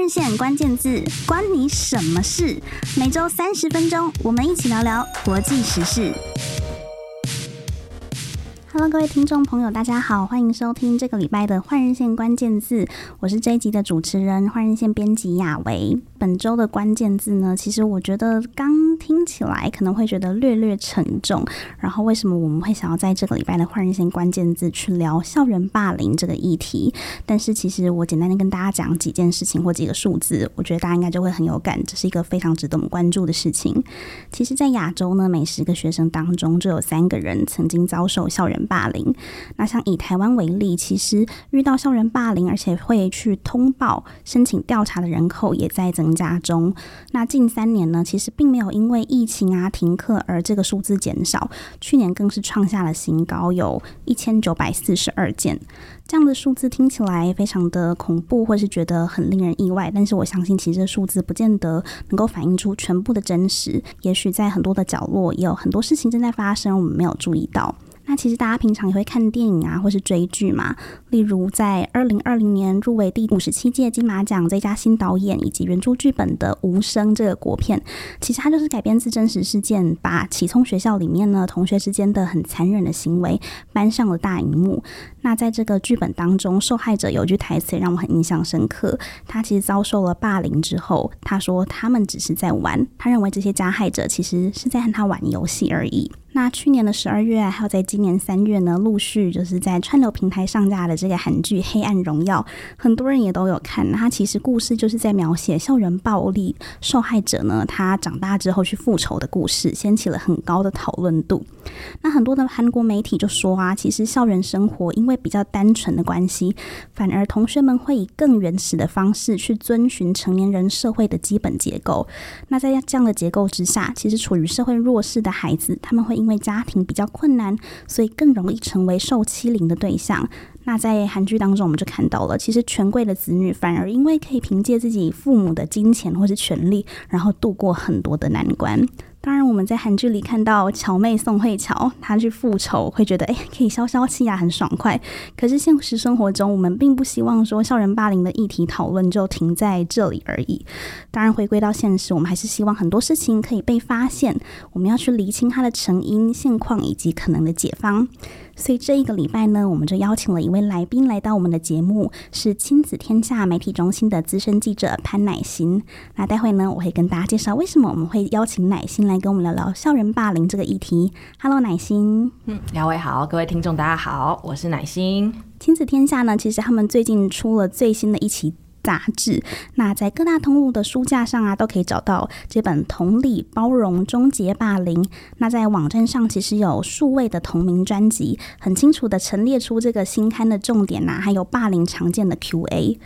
日线关键字，关你什么事？每周三十分钟，我们一起聊聊国际时事。Hello，各位听众朋友，大家好，欢迎收听这个礼拜的换日线关键字。我是这一集的主持人，换日线编辑雅维。本周的关键字呢，其实我觉得刚。听起来可能会觉得略略沉重，然后为什么我们会想要在这个礼拜的换日线关键字去聊校园霸凌这个议题？但是其实我简单的跟大家讲几件事情或几个数字，我觉得大家应该就会很有感，这是一个非常值得我们关注的事情。其实，在亚洲呢，每十个学生当中就有三个人曾经遭受校园霸凌。那像以台湾为例，其实遇到校园霸凌而且会去通报、申请调查的人口也在增加中。那近三年呢，其实并没有因为疫情啊停课而这个数字减少，去年更是创下了新高，有一千九百四十二件。这样的数字听起来非常的恐怖，或是觉得很令人意外。但是我相信，其实数字不见得能够反映出全部的真实。也许在很多的角落，也有很多事情正在发生，我们没有注意到。那其实大家平常也会看电影啊，或是追剧嘛。例如在二零二零年入围第五十七届金马奖最佳新导演以及原著剧本的《无声》这个国片，其实它就是改编自真实事件，把启聪学校里面呢同学之间的很残忍的行为搬上了大荧幕。那在这个剧本当中，受害者有句台词让我很印象深刻。他其实遭受了霸凌之后，他说他们只是在玩，他认为这些加害者其实是在和他玩游戏而已。那去年的十二月，还有在今年三月呢，陆续就是在串流平台上架的这个韩剧《黑暗荣耀》，很多人也都有看。那它其实故事就是在描写校园暴力受害者呢，他长大之后去复仇的故事，掀起了很高的讨论度。那很多的韩国媒体就说啊，其实校园生活因为比较单纯的关系，反而同学们会以更原始的方式去遵循成年人社会的基本结构。那在这样的结构之下，其实处于社会弱势的孩子，他们会因为家庭比较困难，所以更容易成为受欺凌的对象。那在在韩剧当中，我们就看到了，其实权贵的子女反而因为可以凭借自己父母的金钱或是权力，然后度过很多的难关。当然，我们在韩剧里看到乔妹宋慧乔，她去复仇，会觉得哎，可以消消气啊，很爽快。可是现实生活中，我们并不希望说校园霸凌的议题讨论就停在这里而已。当然，回归到现实，我们还是希望很多事情可以被发现，我们要去厘清它的成因、现况以及可能的解方。所以这一个礼拜呢，我们就邀请了一位来宾来到我们的节目，是亲子天下媒体中心的资深记者潘乃馨。那待会呢，我会跟大家介绍为什么我们会邀请乃馨来跟我们聊聊校园霸凌这个议题。Hello，乃馨。嗯，两位好，各位听众大家好，我是乃馨。亲子天下呢，其实他们最近出了最新的一期。杂志，那在各大通路的书架上啊，都可以找到这本《同理包容终结霸凌》。那在网站上其实有数位的同名专辑，很清楚的陈列出这个新刊的重点呐、还有霸凌常见的 Q&A。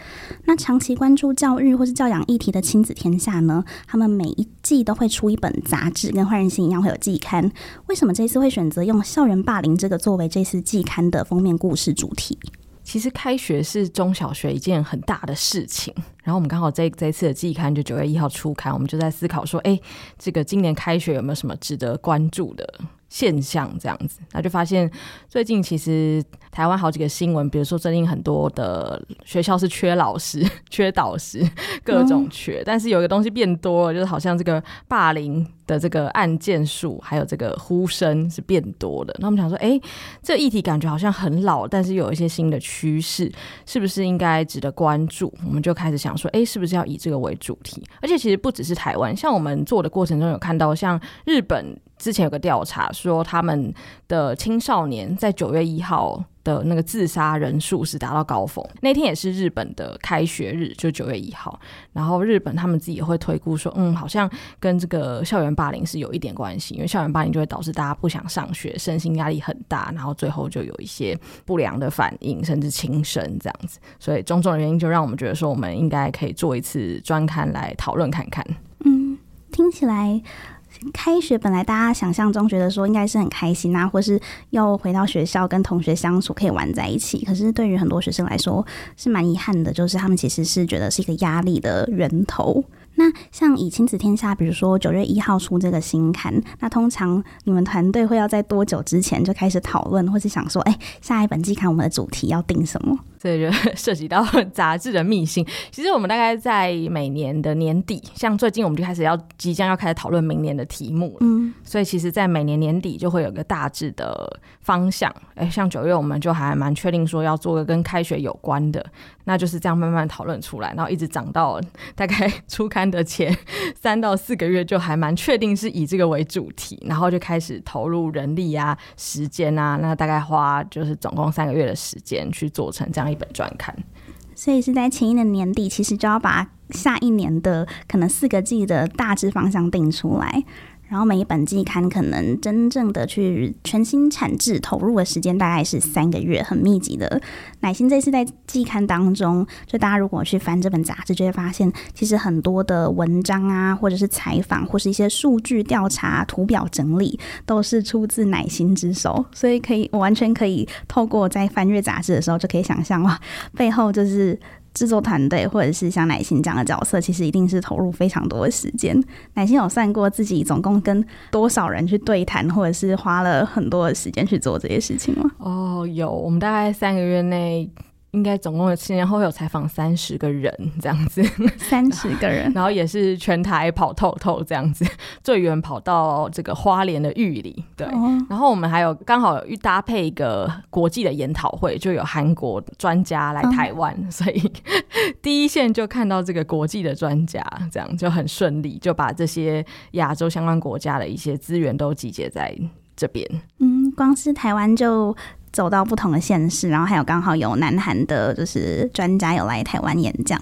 那长期关注教育或是教养议题的亲子天下呢，他们每一季都会出一本杂志，跟换日线一样会有季刊。为什么这次会选择用校园霸凌这个作为这次季刊的封面故事主题？其实开学是中小学一件很大的事情，然后我们刚好这这一次的季刊就九月一号初刊，我们就在思考说，哎，这个今年开学有没有什么值得关注的？现象这样子，那就发现最近其实台湾好几个新闻，比如说最近很多的学校是缺老师、缺导师，各种缺。嗯、但是有一个东西变多了，就是好像这个霸凌的这个案件数，还有这个呼声是变多的。那我们想说，哎、欸，这议题感觉好像很老，但是有一些新的趋势，是不是应该值得关注？我们就开始想说，哎、欸，是不是要以这个为主题？而且其实不只是台湾，像我们做的过程中有看到，像日本。之前有个调查说，他们的青少年在九月一号的那个自杀人数是达到高峰。那天也是日本的开学日，就九月一号。然后日本他们自己也会推估说，嗯，好像跟这个校园霸凌是有一点关系，因为校园霸凌就会导致大家不想上学，身心压力很大，然后最后就有一些不良的反应，甚至轻生这样子。所以种种原因，就让我们觉得说，我们应该可以做一次专刊来讨论看看。嗯，听起来。开学本来大家想象中觉得说应该是很开心啊，或是要回到学校跟同学相处，可以玩在一起。可是对于很多学生来说是蛮遗憾的，就是他们其实是觉得是一个压力的源头。那像以亲子天下，比如说九月一号出这个新刊，那通常你们团队会要在多久之前就开始讨论，或是想说，哎，下一本季刊我们的主题要定什么？所以就涉及到杂志的秘辛。其实我们大概在每年的年底，像最近我们就开始要即将要开始讨论明年的题目了。嗯，所以其实，在每年年底就会有个大致的方向。哎，像九月我们就还蛮确定说要做个跟开学有关的，那就是这样慢慢讨论出来，然后一直长到大概 出刊的前三到四个月，就还蛮确定是以这个为主题，然后就开始投入人力啊、时间啊，那大概花就是总共三个月的时间去做成这样一本专刊。所以是在前一年年底，其实就要把下一年的可能四个季的大致方向定出来。然后每一本季刊可能真正的去全新产制投入的时间大概是三个月，很密集的。乃欣这次在季刊当中，就大家如果去翻这本杂志，就会发现其实很多的文章啊，或者是采访，或是一些数据调查、图表整理，都是出自乃欣之手。所以可以，我完全可以透过在翻阅杂志的时候，就可以想象哇，背后就是。制作团队或者是像奶心这样的角色，其实一定是投入非常多的时间。奶心有算过自己总共跟多少人去对谈，或者是花了很多的时间去做这些事情吗？哦，有，我们大概三个月内。应该总共有前前后后有采访三十个人这样子，三十个人，然后也是全台跑透透这样子，最远跑到这个花莲的玉里，对。哦、然后我们还有刚好有搭配一个国际的研讨会，就有韩国专家来台湾，哦、所以第一线就看到这个国际的专家，这样就很顺利，就把这些亚洲相关国家的一些资源都集结在这边。嗯，光是台湾就。走到不同的县市，然后还有刚好有南韩的，就是专家有来台湾演讲，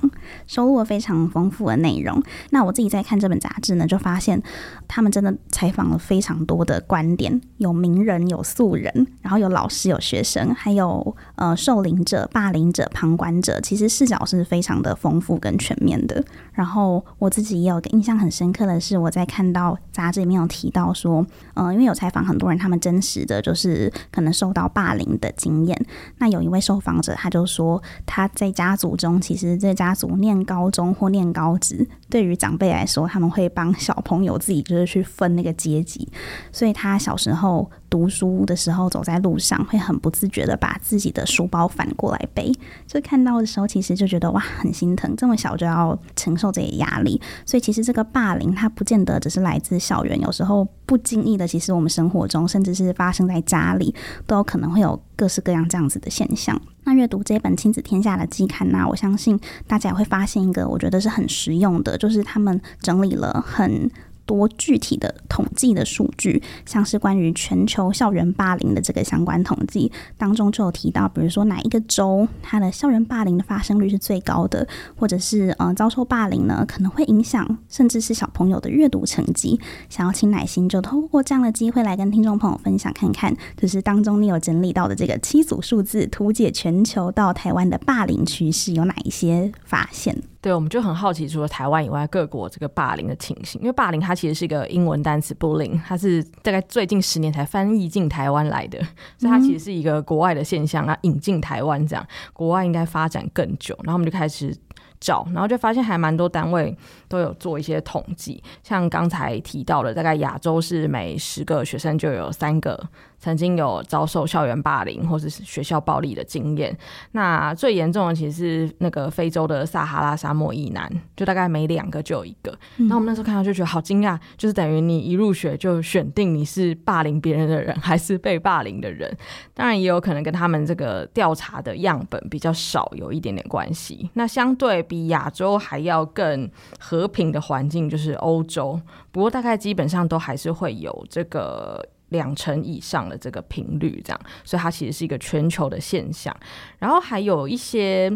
收录了非常丰富的内容。那我自己在看这本杂志呢，就发现他们真的采访了非常多的观点，有名人，有素人，然后有老师，有学生，还有呃受凌者、霸凌者、旁观者，其实视角是非常的丰富跟全面的。然后我自己也有个印象很深刻的是，我在看到杂志里面有提到说，呃，因为有采访很多人，他们真实的就是可能受到霸凌。的经验，那有一位受访者，他就说他在家族中，其实这家族念高中或念高职，对于长辈来说，他们会帮小朋友自己就是去分那个阶级，所以他小时候。读书的时候，走在路上会很不自觉的把自己的书包反过来背，就看到的时候，其实就觉得哇，很心疼，这么小就要承受这些压力。所以其实这个霸凌，它不见得只是来自校园，有时候不经意的，其实我们生活中，甚至是发生在家里，都有可能会有各式各样这样子的现象。那阅读这本《亲子天下》的季刊呢，我相信大家也会发现一个，我觉得是很实用的，就是他们整理了很。多具体的统计的数据，像是关于全球校园霸凌的这个相关统计当中，就有提到，比如说哪一个州它的校园霸凌的发生率是最高的，或者是呃遭受霸凌呢，可能会影响甚至是小朋友的阅读成绩。想要请乃欣就透过这样的机会来跟听众朋友分享看看，就是当中你有整理到的这个七组数字，图解全球到台湾的霸凌趋势有哪一些发现？对，我们就很好奇，除了台湾以外，各国这个霸凌的情形。因为霸凌它其实是一个英文单词，bullying，它是大概最近十年才翻译进台湾来的，所以它其实是一个国外的现象啊，引进台湾这样，国外应该发展更久。然后我们就开始找，然后就发现还蛮多单位都有做一些统计，像刚才提到的，大概亚洲是每十个学生就有三个。曾经有遭受校园霸凌或者是学校暴力的经验，那最严重的其实是那个非洲的撒哈拉沙漠以南，就大概每两个就有一个。那、嗯、我们那时候看到就觉得好惊讶，就是等于你一入学就选定你是霸凌别人的人还是被霸凌的人，当然也有可能跟他们这个调查的样本比较少有一点点关系。那相对比亚洲还要更和平的环境就是欧洲，不过大概基本上都还是会有这个。两成以上的这个频率，这样，所以它其实是一个全球的现象。然后还有一些，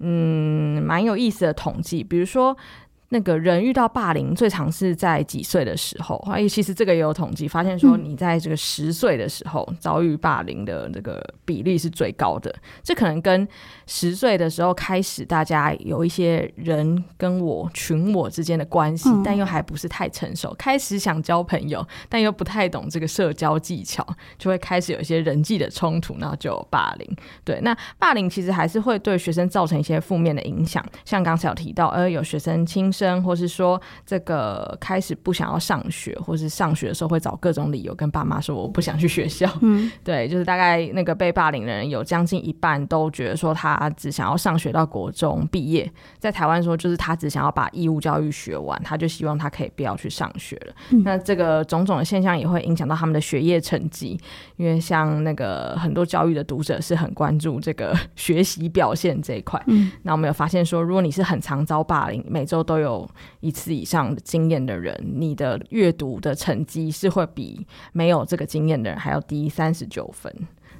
嗯，蛮有意思的统计，比如说。那个人遇到霸凌最常是在几岁的时候？哎，其实这个也有统计，发现说你在这个十岁的时候遭遇霸凌的这个比例是最高的。这可能跟十岁的时候开始，大家有一些人跟我群我之间的关系，但又还不是太成熟，开始想交朋友，但又不太懂这个社交技巧，就会开始有一些人际的冲突，然后就有霸凌。对，那霸凌其实还是会对学生造成一些负面的影响，像刚才有提到，呃，有学生轻生。生，或是说这个开始不想要上学，或是上学的时候会找各种理由跟爸妈说我不想去学校。嗯，对，就是大概那个被霸凌的人有将近一半都觉得说他只想要上学到国中毕业，在台湾说就是他只想要把义务教育学完，他就希望他可以不要去上学了。嗯，那这个种种的现象也会影响到他们的学业成绩，因为像那个很多教育的读者是很关注这个 学习表现这一块。嗯，那我们有发现说，如果你是很常遭霸凌，每周都有一次以上的经验的人，你的阅读的成绩是会比没有这个经验的人还要低三十九分，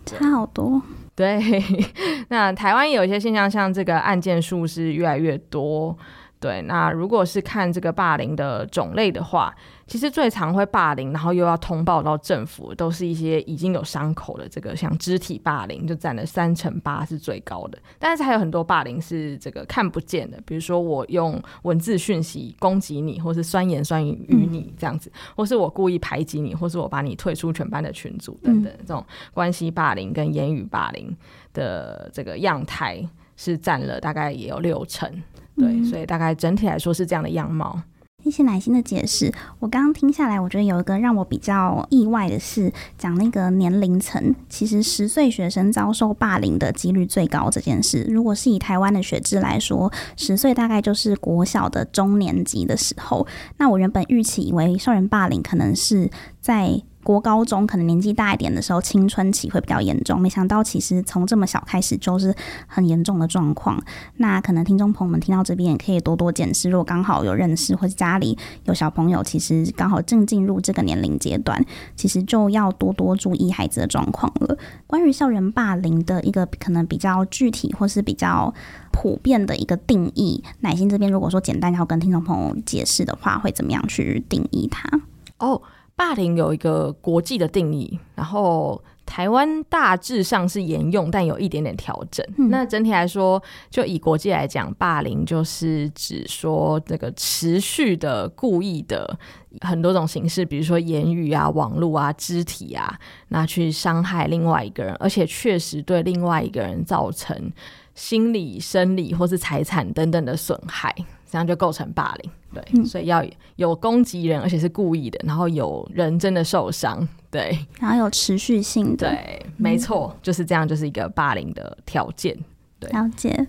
差好多。对，那台湾有一些现象，像这个案件数是越来越多。对，那如果是看这个霸凌的种类的话，其实最常会霸凌，然后又要通报到政府，都是一些已经有伤口的这个，像肢体霸凌，就占了三成八是最高的。但是还有很多霸凌是这个看不见的，比如说我用文字讯息攻击你，或是酸言酸语与你这样子，或是我故意排挤你，或是我把你退出全班的群组等等，这种关系霸凌跟言语霸凌的这个样态是占了大概也有六成。对，所以大概整体来说是这样的样貌。谢谢奶心的解释。我刚刚听下来，我觉得有一个让我比较意外的是，讲那个年龄层，其实十岁学生遭受霸凌的几率最高这件事。如果是以台湾的学制来说，十岁大概就是国小的中年级的时候。那我原本预期以为校园霸凌可能是在。国高中可能年纪大一点的时候，青春期会比较严重。没想到其实从这么小开始就是很严重的状况。那可能听众朋友们听到这边也可以多多检视，如果刚好有认识或者家里有小朋友，其实刚好正进入这个年龄阶段，其实就要多多注意孩子的状况了。关于校园霸凌的一个可能比较具体或是比较普遍的一个定义，乃心这边如果说简单要跟听众朋友解释的话，会怎么样去定义它？哦。霸凌有一个国际的定义，然后台湾大致上是沿用，但有一点点调整。嗯。那整体来说，就以国际来讲，霸凌就是指说这个持续的、故意的很多种形式，比如说言语啊、网络啊、肢体啊，那去伤害另外一个人，而且确实对另外一个人造成心理、生理或是财产等等的损害。这样就构成霸凌，对，嗯、所以要有攻击人，而且是故意的，然后有人真的受伤，对，然后有持续性的，对，没错，嗯、就是这样，就是一个霸凌的条件，对。了解。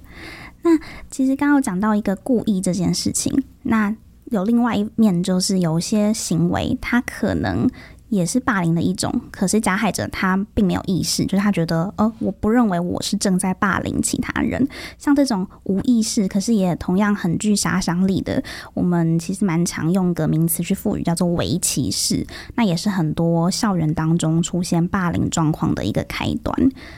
那其实刚刚有讲到一个故意这件事情，那有另外一面，就是有些行为，它可能。也是霸凌的一种，可是加害者他并没有意识，就是他觉得，呃，我不认为我是正在霸凌其他人。像这种无意识，可是也同样很具杀伤力的，我们其实蛮常用个名词去赋予，叫做微歧视。那也是很多校园当中出现霸凌状况的一个开端。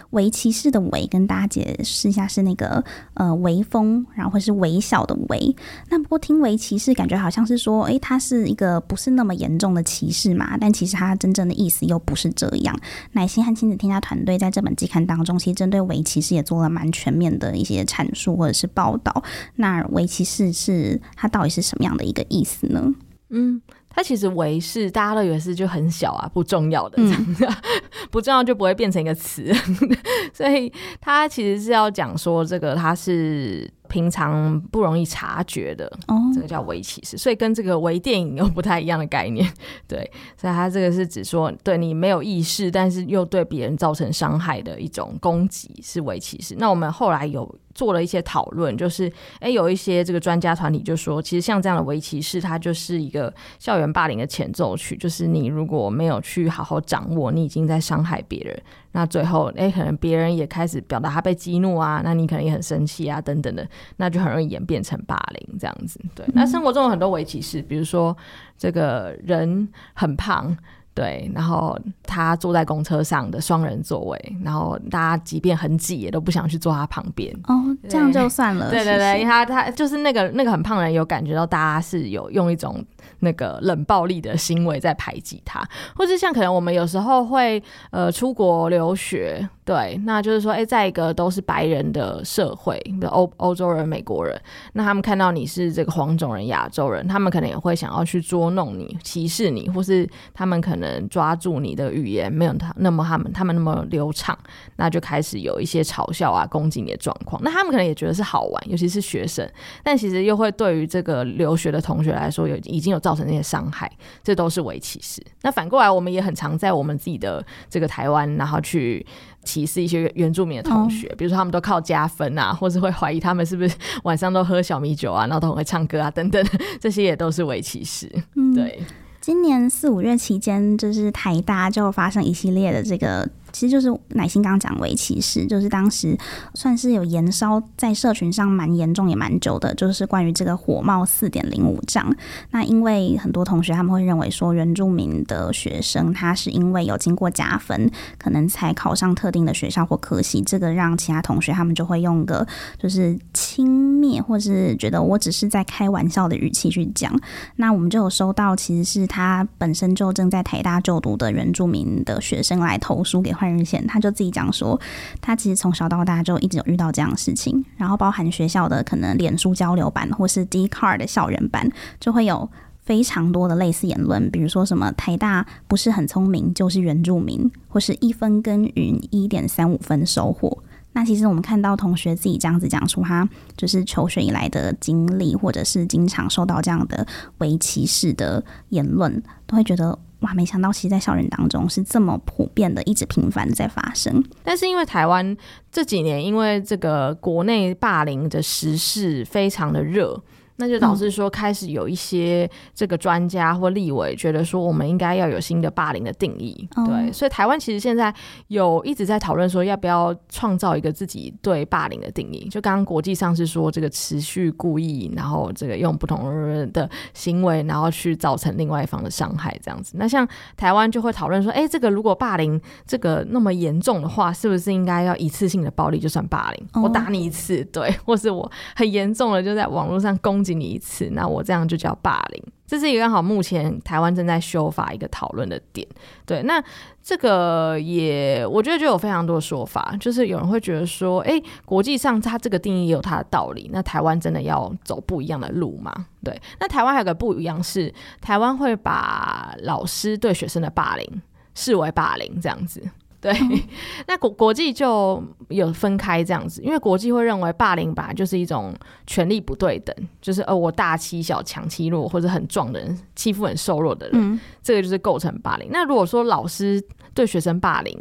微歧视的微，跟大家解释一下，是那个呃微风，然后或是微小的微。那不过听微歧视，感觉好像是说，诶、欸，它是一个不是那么严重的歧视嘛？但其实它。他真正的意思又不是这样。乃心和亲子天下团队在这本季刊当中，其实针对围棋是也做了蛮全面的一些阐述或者是报道。那围棋是是它到底是什么样的一个意思呢？嗯，它其实围是大家都以为是就很小啊，不重要的，嗯、不重要就不会变成一个词，所以它其实是要讲说这个它是。平常不容易察觉的，哦，这个叫微歧视，所以跟这个微电影有不太一样的概念，对，所以它这个是指说，对你没有意识，但是又对别人造成伤害的一种攻击，是微歧视。那我们后来有做了一些讨论，就是，哎，有一些这个专家团体就说，其实像这样的微歧视，它就是一个校园霸凌的前奏曲，就是你如果没有去好好掌握，你已经在伤害别人。那最后，哎，可能别人也开始表达他被激怒啊，那你可能也很生气啊，等等的，那就很容易演变成霸凌这样子。对，那生活中有很多微歧视，比如说这个人很胖。对，然后他坐在公车上的双人座位，然后大家即便很挤，也都不想去坐他旁边。哦，这样就算了。对对对，因为他他就是那个那个很胖的人，有感觉到大家是有用一种那个冷暴力的行为在排挤他，或者像可能我们有时候会呃出国留学。对，那就是说，哎，在一个都是白人的社会，欧欧洲人、美国人，那他们看到你是这个黄种人、亚洲人，他们可能也会想要去捉弄你、歧视你，或是他们可能抓住你的语言没有他那么他们他们那么流畅，那就开始有一些嘲笑啊、攻击你的状况。那他们可能也觉得是好玩，尤其是学生，但其实又会对于这个留学的同学来说，有已经有造成那些伤害，这都是伪歧视。那反过来，我们也很常在我们自己的这个台湾，然后去。歧视一些原住民的同学，比如说他们都靠加分啊，或是会怀疑他们是不是晚上都喝小米酒啊，然后都很会唱歌啊，等等，这些也都是伪歧视。对，嗯，今年四五月期间，就是台大就发生一系列的这个。其实就是乃心刚讲伪歧视，就是当时算是有延烧在社群上蛮严重也蛮久的，就是关于这个火冒四点零五帐。那因为很多同学他们会认为说，原住民的学生他是因为有经过加分，可能才考上特定的学校或科系，这个让其他同学他们就会用个就是轻蔑或是觉得我只是在开玩笑的语气去讲。那我们就有收到，其实是他本身就正在台大就读的原住民的学生来投书给。日线，他就自己讲说，他其实从小到大就一直有遇到这样的事情，然后包含学校的可能脸书交流版或是 Dcard 的校园版，就会有非常多的类似言论，比如说什么台大不是很聪明，就是原住民，或是一分耕耘一点三五分收获。那其实我们看到同学自己这样子讲出他就是求学以来的经历，或者是经常受到这样的伪歧视的言论，都会觉得。哇，没想到其实，在校园当中是这么普遍的，一直频繁的在发生。但是因为台湾这几年，因为这个国内霸凌的时事非常的热。那就导致说，开始有一些这个专家或立委觉得说，我们应该要有新的霸凌的定义。对，所以台湾其实现在有一直在讨论说，要不要创造一个自己对霸凌的定义。就刚刚国际上是说，这个持续故意，然后这个用不同人的行为，然后去造成另外一方的伤害这样子。那像台湾就会讨论说，哎，这个如果霸凌这个那么严重的话，是不是应该要一次性的暴力就算霸凌？我打你一次，对，或是我很严重的就在网络上攻。你一次，那我这样就叫霸凌。这是一个刚好目前台湾正在修法一个讨论的点。对，那这个也我觉得就有非常多的说法，就是有人会觉得说，哎，国际上它这个定义也有它的道理。那台湾真的要走不一样的路吗？对，那台湾还有个不一样是，台湾会把老师对学生的霸凌视为霸凌这样子。对，那国国际就有分开这样子，因为国际会认为霸凌本来就是一种权力不对等，就是呃我大欺小、强欺弱，或者很壮的人欺负很瘦弱的人，嗯，这个就是构成霸凌。那如果说老师对学生霸凌，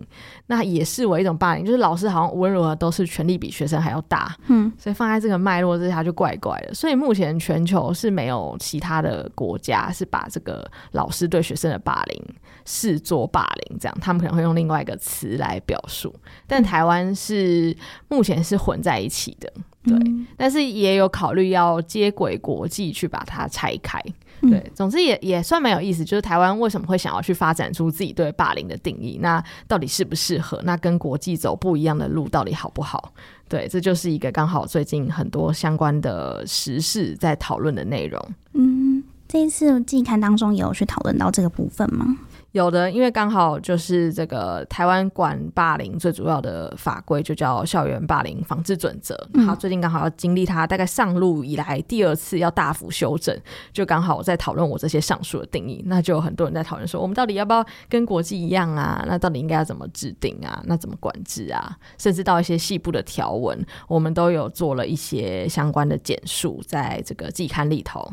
那也视为一种霸凌，就是老师好像无论如何都是权力比学生还要大，嗯，所以放在这个脉络之下就怪怪的。所以目前全球是没有其他的国家是把这个老师对学生的霸凌视作霸凌，这样他们可能会用另外一个词来表述。但台湾是目前是混在一起的，对，嗯，但是也有考虑要接轨国际去把它拆开。对，总之也也算蛮有意思，就是台湾为什么会想要去发展出自己对霸凌的定义？那到底适不适合？那跟国际走不一样的路到底好不好？对，这就是一个刚好最近很多相关的时事在讨论的内容。嗯，这一次季刊当中也有去讨论到这个部分吗？有的，因为刚好就是这个台湾管霸凌最主要的法规就叫《校园霸凌防治准则》，他最近刚好要经历他大概上路以来第二次要大幅修正，就刚好在讨论我这些上述的定义，那就有很多人在讨论说，我们到底要不要跟国际一样啊？那到底应该要怎么制定啊？那怎么管制啊？甚至到一些细部的条文，我们都有做了一些相关的简述，在这个季刊里头。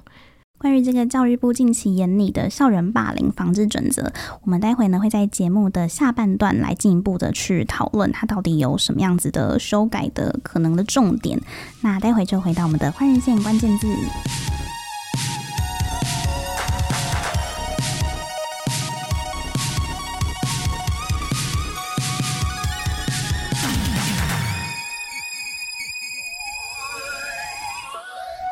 关于这个教育部近期研拟的校园霸凌防治准则，我们待会呢会在节目的下半段来进一步的去讨论它到底有什么样子的修改的可能的重点。那待会就回到我们的换日线关键字。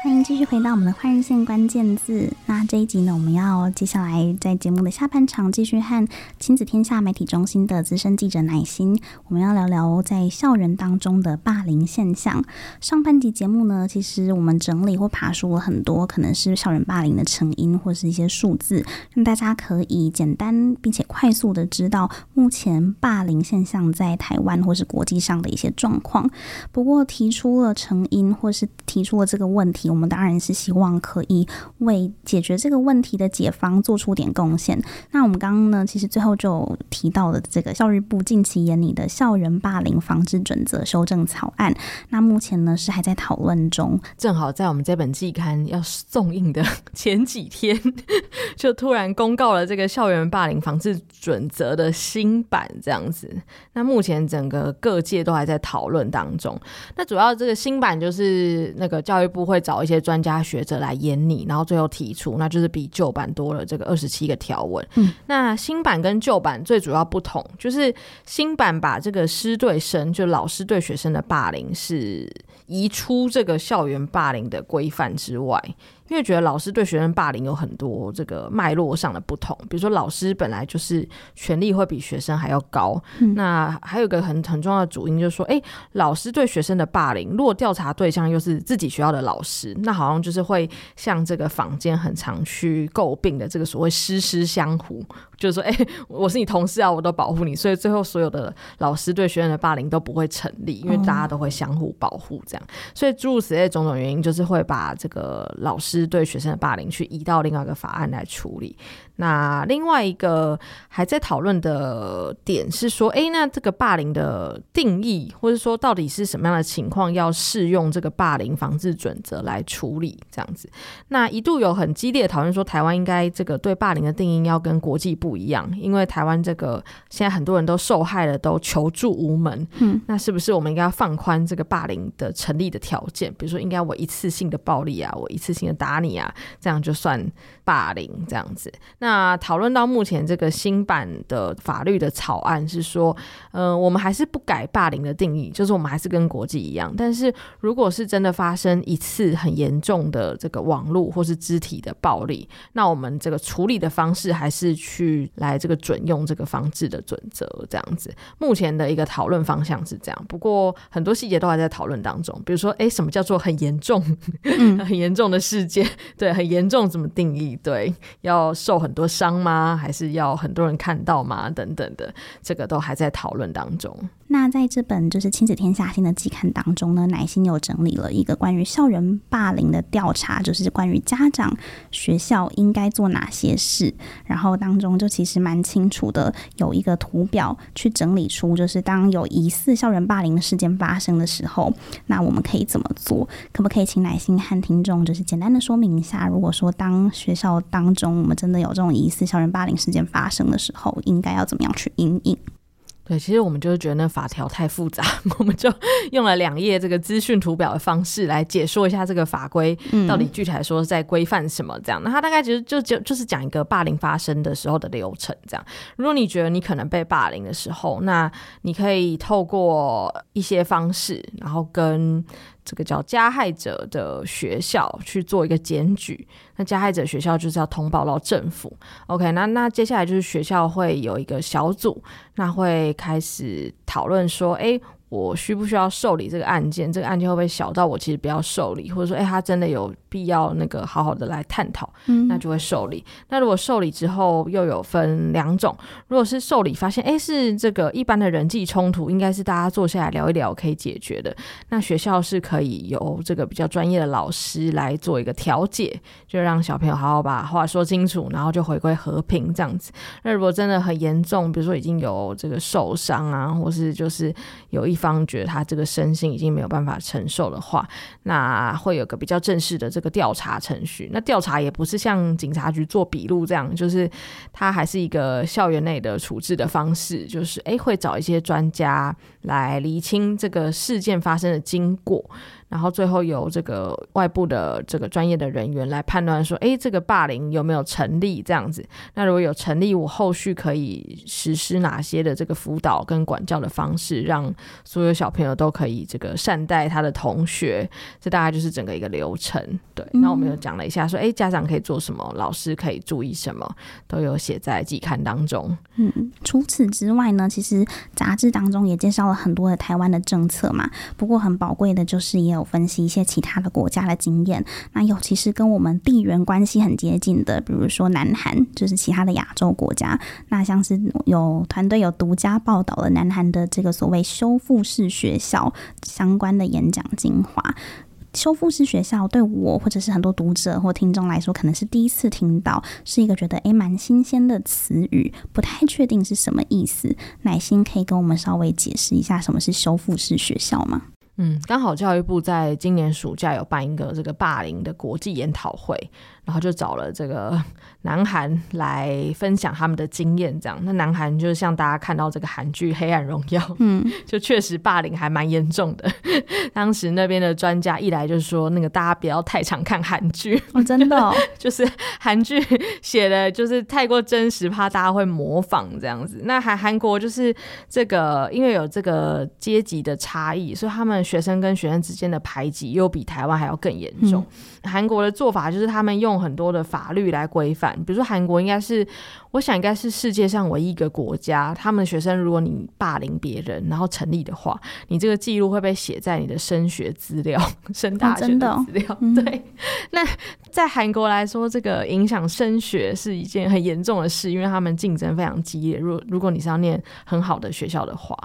欢迎继续回到我们的换日线关键字。那这一集呢，我们要接下来在节目的下半场继续和亲子天下媒体中心的资深记者乃心，我们要聊聊在校园当中的霸凌现象。上半集节目呢，其实我们整理或爬梳了很多可能是校园霸凌的成因或是一些数字，让大家可以简单并且快速的知道目前霸凌现象在台湾或是国际上的一些状况。不过提出了成因或是提出了这个问题。我们当然是希望可以为解决这个问题的解方做出点贡献。那我们刚刚呢，其实最后就提到了这个教育部近期研拟的校园霸凌防治准则修正草案。那目前呢是还在讨论中。正好在我们这本季刊要送印的 前几天，就突然公告了这个校园霸凌防治准则的新版，这样子。那目前整个各界都还在讨论当中。那主要这个新版就是那个教育部会找。一些专家学者来研拟，然后最后提出，那就是比旧版多了这个二十七个条文。嗯，那新版跟旧版最主要不同，就是新版把这个师对生，就老师对学生的霸凌，是移出这个校园霸凌的规范之外。因为觉得老师对学生霸凌有很多这个脉络上的不同，比如说老师本来就是权力会比学生还要高，嗯、那还有一个很很重要的主因就是说，哎，老师对学生的霸凌，如果调查对象又是自己学校的老师，那好像就是会像这个坊间很常去诟病的这个所谓师师相护，就是说，哎，我是你同事啊，我都保护你，所以最后所有的老师对学生的霸凌都不会成立，因为大家都会相互保护这样，所以诸如此类种种原因，就是会把这个老师。是对学生的霸凌，去移到另外一个法案来处理。那另外一个还在讨论的点是说，哎，那这个霸凌的定义，或者说到底是什么样的情况要适用这个霸凌防治准则来处理？这样子，那一度有很激烈的讨论，说台湾应该这个对霸凌的定义要跟国际不一样，因为台湾这个现在很多人都受害了，都求助无门。嗯，那是不是我们应该要放宽这个霸凌的成立的条件？比如说，应该我一次性的暴力啊，我一次性的打你啊，这样就算霸凌这样子？那那讨论到目前这个新版的法律的草案是说，呃，我们还是不改霸凌的定义，就是我们还是跟国际一样。但是如果是真的发生一次很严重的这个网络或是肢体的暴力，那我们这个处理的方式还是去来这个准用这个防治的准则这样子。目前的一个讨论方向是这样，不过很多细节都还在讨论当中。比如说，哎，什么叫做很严重？很严重的事件？对，很严重怎么定义？对，要受很。多伤吗？还是要很多人看到吗？等等的，这个都还在讨论当中。那在这本就是亲子天下新的季刊当中呢，乃欣有整理了一个关于校园霸凌的调查，就是关于家长、学校应该做哪些事。然后当中就其实蛮清楚的，有一个图表去整理出，就是当有疑似校园霸凌事件发生的时候，那我们可以怎么做？可不可以请乃心和听众就是简单的说明一下？如果说当学校当中我们真的有这种疑似校园霸凌事件发生的时候，应该要怎么样去应应？对，其实我们就是觉得那法条太复杂，我们就用了两页这个资讯图表的方式来解说一下这个法规到底具体来说在规范什么。这样，那它大概其实就就就是讲一个霸凌发生的时候的流程。这样，如果你觉得你可能被霸凌的时候，那你可以透过一些方式，然后跟。这个叫加害者的学校去做一个检举，那加害者学校就是要通报到政府。OK，那那接下来就是学校会有一个小组，那会开始讨论说，哎。我需不需要受理这个案件？这个案件会不会小到我其实不要受理？或者说，哎，他真的有必要那个好好的来探讨，嗯，那就会受理。那如果受理之后又有分两种，如果是受理发现，哎，是这个一般的人际冲突，应该是大家坐下来聊一聊可以解决的。那学校是可以由这个比较专业的老师来做一个调解，就让小朋友好好把话说清楚，然后就回归和平这样子。那如果真的很严重，比如说已经有这个受伤啊，或是就是有一方觉得他这个身心已经没有办法承受的话，那会有个比较正式的这这个调查程序。那调查也不是像警察局做笔录这样，就是他还是一个校园内的处置的方式，就是诶会找一些专家来厘清这个事件发生的经过。然后最后由这个外部的这个专业的人员来判断说，哎，这个霸凌有没有成立这样子。那如果有成立，我后续可以实施哪些的这个辅导跟管教的方式，让所有小朋友都可以这个善待他的同学。这大概就是整个一个流程。对，那我们又讲了一下说，哎，家长可以做什么，老师可以注意什么，都有写在季刊当中。嗯，除此之外呢，其实杂志当中也介绍了很多的台湾的政策嘛。不过很宝贵的就是也有有分析一些其他的国家的经验。那尤其是跟我们地缘关系很接近的，比如说南韩，就是其他的亚洲国家。那像是有团队有独家报道了南韩的这个所谓修复式学校相关的演讲精华。修复式学校对我或者是很多读者或听众来说，可能是第一次听到，是一个觉得诶蛮新鲜的词语，不太确定是什么意思。乃心可以跟我们稍微解释一下什么是修复式学校吗？嗯，刚好教育部在今年暑假有办一个这个霸凌的国际研讨会。然后就找了这个 南韩来分享他们的经验，这样。那南韩就是像大家看到这个韩剧《黑暗荣耀》，嗯，就确实霸凌还蛮严重的。当时那边的专家一来就是说，那个大家不要太常看韩剧，哦，真的，哦，就是韩剧写的就是太过真实，怕大家会模仿这样子。那韩韩国就是这个，因为有这个阶级的差异，所以他们学生跟学生之间的排挤又比台湾还要更严重。嗯、韩国的做法就是他们用很多的法律来规范，比如说韩国应该是，我想应该是世界上唯一一个国家，他们的学生如果你霸凌别人，然后成立的话，你这个记录会被写在你的升学资料、升大学的资料。哦哦、对，那在韩国来说，这个影响升学是一件很严重的事，因为他们竞争非常激烈。如果如果你是要念很好的学校的话。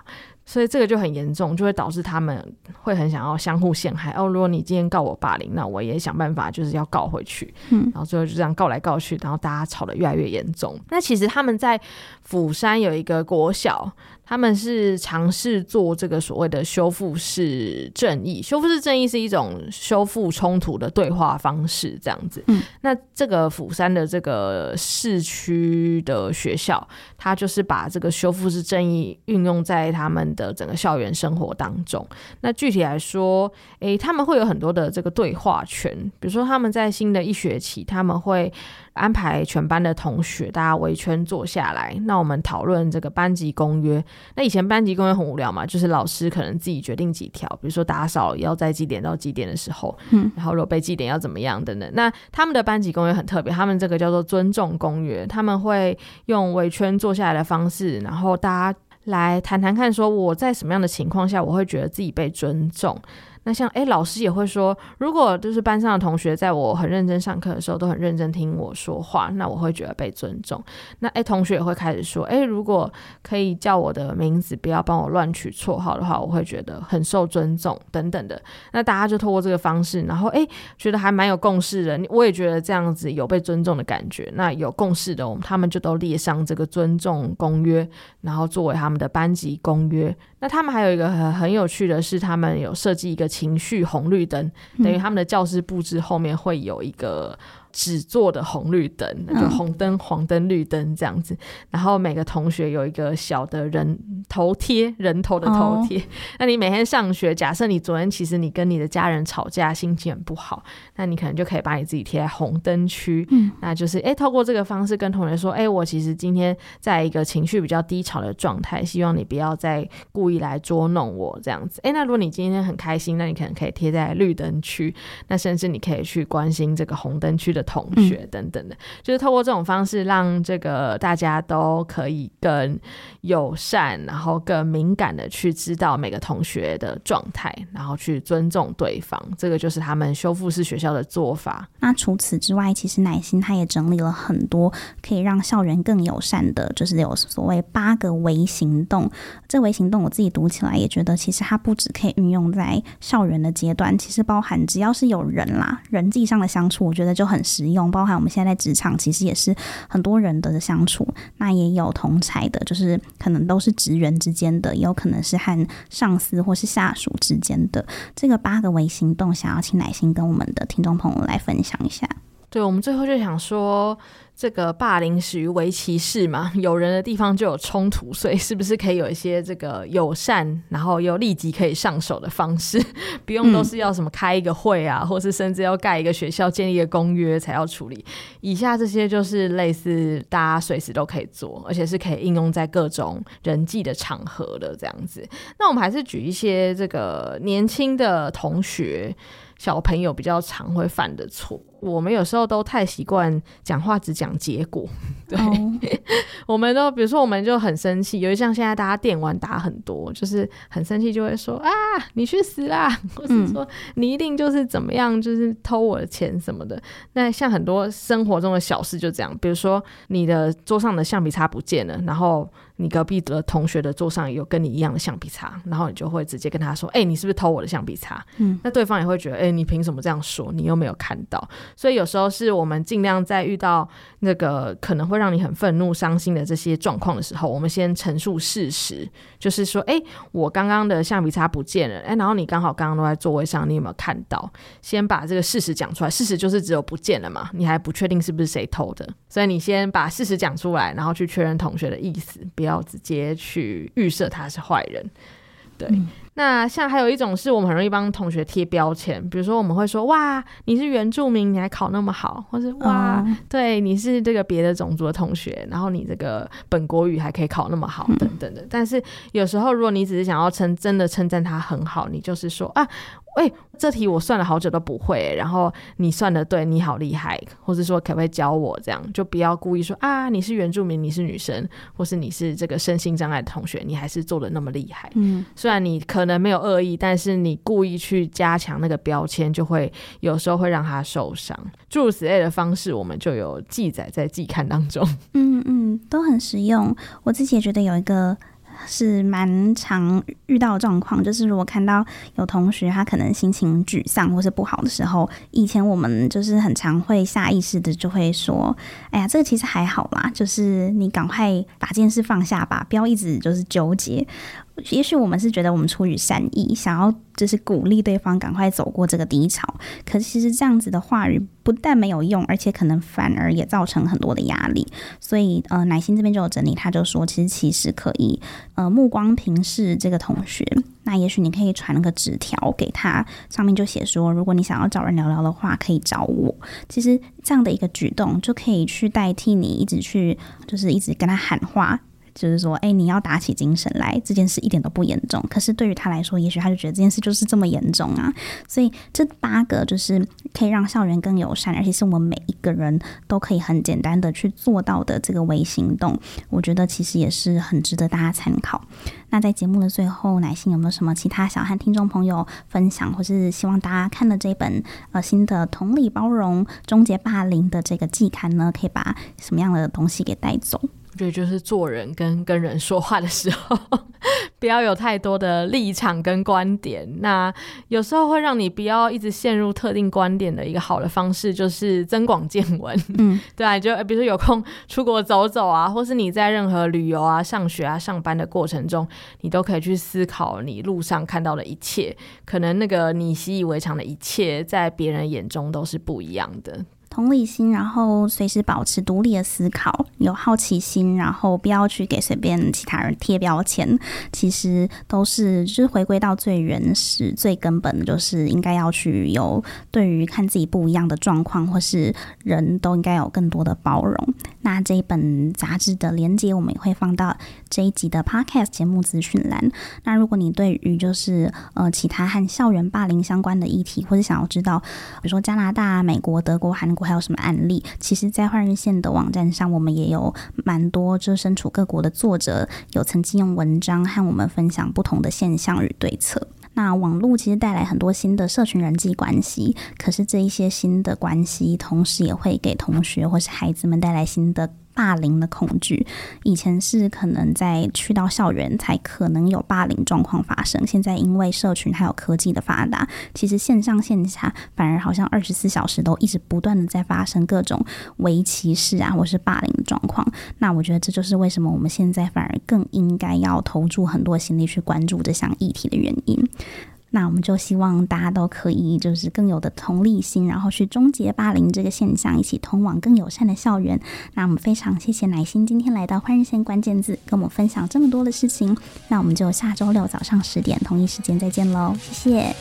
所以这个就很严重，就会导致他们会很想要相互陷害。哦，如果你今天告我霸凌，那我也想办法就是要告回去。嗯，然后最后就这样告来告去，然后大家吵得越来越严重。那其实他们在釜山有一个国小。他们是尝试做这个所谓的修复式正义，修复式正义是一种修复冲突的对话方式，这样子。嗯，那这个釜山的这个市区的学校，他就是把这个修复式正义运用在他们的整个校园生活当中。那具体来说，诶，他们会有很多的这个对话权，比如说他们在新的一学期，他们会。安排全班的同学，大家围圈坐下来，那我们讨论这个班级公约。那以前班级公约很无聊嘛，就是老师可能自己决定几条，比如说打扫要在几点到几点的时候，嗯，然后如果被记点要怎么样等等。那他们的班级公约很特别，他们这个叫做尊重公约，他们会用围圈坐下来的方式，然后大家来谈谈看，说我在什么样的情况下我会觉得自己被尊重。那像诶，老师也会说，如果就是班上的同学在我很认真上课的时候都很认真听我说话，那我会觉得被尊重。那诶，同学也会开始说，诶，如果可以叫我的名字，不要帮我乱取绰号的话，我会觉得很受尊重等等的。那大家就透过这个方式，然后诶，觉得还蛮有共识的。我也觉得这样子有被尊重的感觉。那有共识的，他们就都列上这个尊重公约，然后作为他们的班级公约。那他们还有一个很很有趣的是，他们有设计一个情绪红绿灯，等于他们的教室布置后面会有一个。纸做的红绿灯，那就红灯、黄灯、绿灯这样子。然后每个同学有一个小的人头贴，人头的头贴。Oh. 那你每天上学，假设你昨天其实你跟你的家人吵架，心情很不好，那你可能就可以把你自己贴在红灯区。嗯，那就是哎，透过这个方式跟同学说，哎，我其实今天在一个情绪比较低潮的状态，希望你不要再故意来捉弄我这样子。哎，那如果你今天很开心，那你可能可以贴在绿灯区。那甚至你可以去关心这个红灯区的。同学等等的，就是透过这种方式，让这个大家都可以更友善，然后更敏感的去知道每个同学的状态，然后去尊重对方。这个就是他们修复式学校的做法。那除此之外，其实乃心他也整理了很多可以让校园更友善的，就是有所谓八个微行动。这微行动我自己读起来也觉得，其实它不只可以运用在校园的阶段，其实包含只要是有人啦，人际上的相处，我觉得就很实用，包含我们现在在职场，其实也是很多人的相处。那也有同才的，就是可能都是职员之间的，也有可能是和上司或是下属之间的。这个八个微行动，想要请乃心跟我们的听众朋友来分享一下。对，我们最后就想说。这个霸凌始于围棋士嘛，有人的地方就有冲突，所以是不是可以有一些这个友善，然后又立即可以上手的方式，不用都是要什么开一个会啊，嗯、或是甚至要盖一个学校、建立一个公约才要处理。以下这些就是类似大家随时都可以做，而且是可以应用在各种人际的场合的这样子。那我们还是举一些这个年轻的同学。小朋友比较常会犯的错，我们有时候都太习惯讲话只讲结果。对，oh. 我们都比如说，我们就很生气，尤其像现在大家电玩打很多，就是很生气就会说啊，你去死啦，或是说你一定就是怎么样，就是偷我的钱什么的。那像很多生活中的小事就这样，比如说你的桌上的橡皮擦不见了，然后。你隔壁的同学的桌上有跟你一样的橡皮擦，然后你就会直接跟他说：“哎、欸，你是不是偷我的橡皮擦？”嗯，那对方也会觉得：“哎、欸，你凭什么这样说？你又没有看到。”所以有时候是我们尽量在遇到那个可能会让你很愤怒、伤心的这些状况的时候，我们先陈述事实，就是说：“哎、欸，我刚刚的橡皮擦不见了。”哎，然后你刚好刚刚都在座位上，你有没有看到？先把这个事实讲出来。事实就是只有不见了嘛，你还不确定是不是谁偷的，所以你先把事实讲出来，然后去确认同学的意思。不要直接去预设他是坏人，对。嗯、那像还有一种是我们很容易帮同学贴标签，比如说我们会说哇，你是原住民，你还考那么好，或是哇，哦、对，你是这个别的种族的同学，然后你这个本国语还可以考那么好，等等的。嗯、但是有时候如果你只是想要称真的称赞他很好，你就是说啊。哎、欸，这题我算了好久都不会，然后你算的对，你好厉害，或者说可不可以教我？这样就不要故意说啊，你是原住民，你是女生，或是你是这个身心障碍的同学，你还是做的那么厉害。嗯，虽然你可能没有恶意，但是你故意去加强那个标签，就会有时候会让他受伤。诸如此类的方式，我们就有记载在季刊当中。嗯嗯，都很实用。我自己也觉得有一个。是蛮常遇到的状况，就是如果看到有同学他可能心情沮丧或是不好的时候，以前我们就是很常会下意识的就会说：“哎呀，这个其实还好啦，就是你赶快把这件事放下吧，不要一直就是纠结。”也许我们是觉得我们出于善意，想要就是鼓励对方赶快走过这个低潮。可是其实这样子的话语不但没有用，而且可能反而也造成很多的压力。所以呃，乃馨这边就有整理，他就说其实其实可以呃目光平视这个同学。那也许你可以传个纸条给他，上面就写说，如果你想要找人聊聊的话，可以找我。其实这样的一个举动就可以去代替你一直去就是一直跟他喊话。就是说，哎、你要打起精神来，这件事一点都不严重。可是对于他来说，也许他就觉得这件事就是这么严重啊。所以这八个就是可以让校园更友善，而且是我们每一个人都可以很简单的去做到的这个微行动。我觉得其实也是很值得大家参考。那在节目的最后，乃馨有没有什么其他想和听众朋友分享，或是希望大家看了这本呃新的同理包容终结霸凌的这个季刊呢，可以把什么样的东西给带走？我觉得就是做人跟跟人说话的时候，不要有太多的立场跟观点。那有时候会让你不要一直陷入特定观点的一个好的方式，就是增广见闻。嗯，对啊，就比如说有空出国走走啊，或是你在任何旅游啊、上学啊、上班的过程中，你都可以去思考你路上看到的一切。可能那个你习以为常的一切，在别人眼中都是不一样的。同理心，然后随时保持独立的思考，有好奇心，然后不要去给随便其他人贴标签。其实都是就是回归到最原始、最根本的，就是应该要去有对于看自己不一样的状况或是人都应该有更多的包容。那这一本杂志的连接，我们也会放到这一集的 Podcast 节目资讯栏。那如果你对于就是呃其他和校园霸凌相关的议题，或者想要知道，比如说加拿大、美国、德国、韩国。还有什么案例？其实，在换日线的网站上，我们也有蛮多，就身处各国的作者，有曾经用文章和我们分享不同的现象与对策。那网络其实带来很多新的社群人际关系，可是这一些新的关系，同时也会给同学或是孩子们带来新的。霸凌的恐惧，以前是可能在去到校园才可能有霸凌状况发生，现在因为社群还有科技的发达，其实线上线下反而好像二十四小时都一直不断的在发生各种微歧视啊，或是霸凌的状况。那我觉得这就是为什么我们现在反而更应该要投注很多心力去关注这项议题的原因。那我们就希望大家都可以就是更有的同理心然后去终结霸凌这个现象一起通往更友善的校园那我们非常谢谢奶心今天来到换日线关键字跟我们分享这么多的事情那我们就下周六早上十点同一时间再见喽谢谢。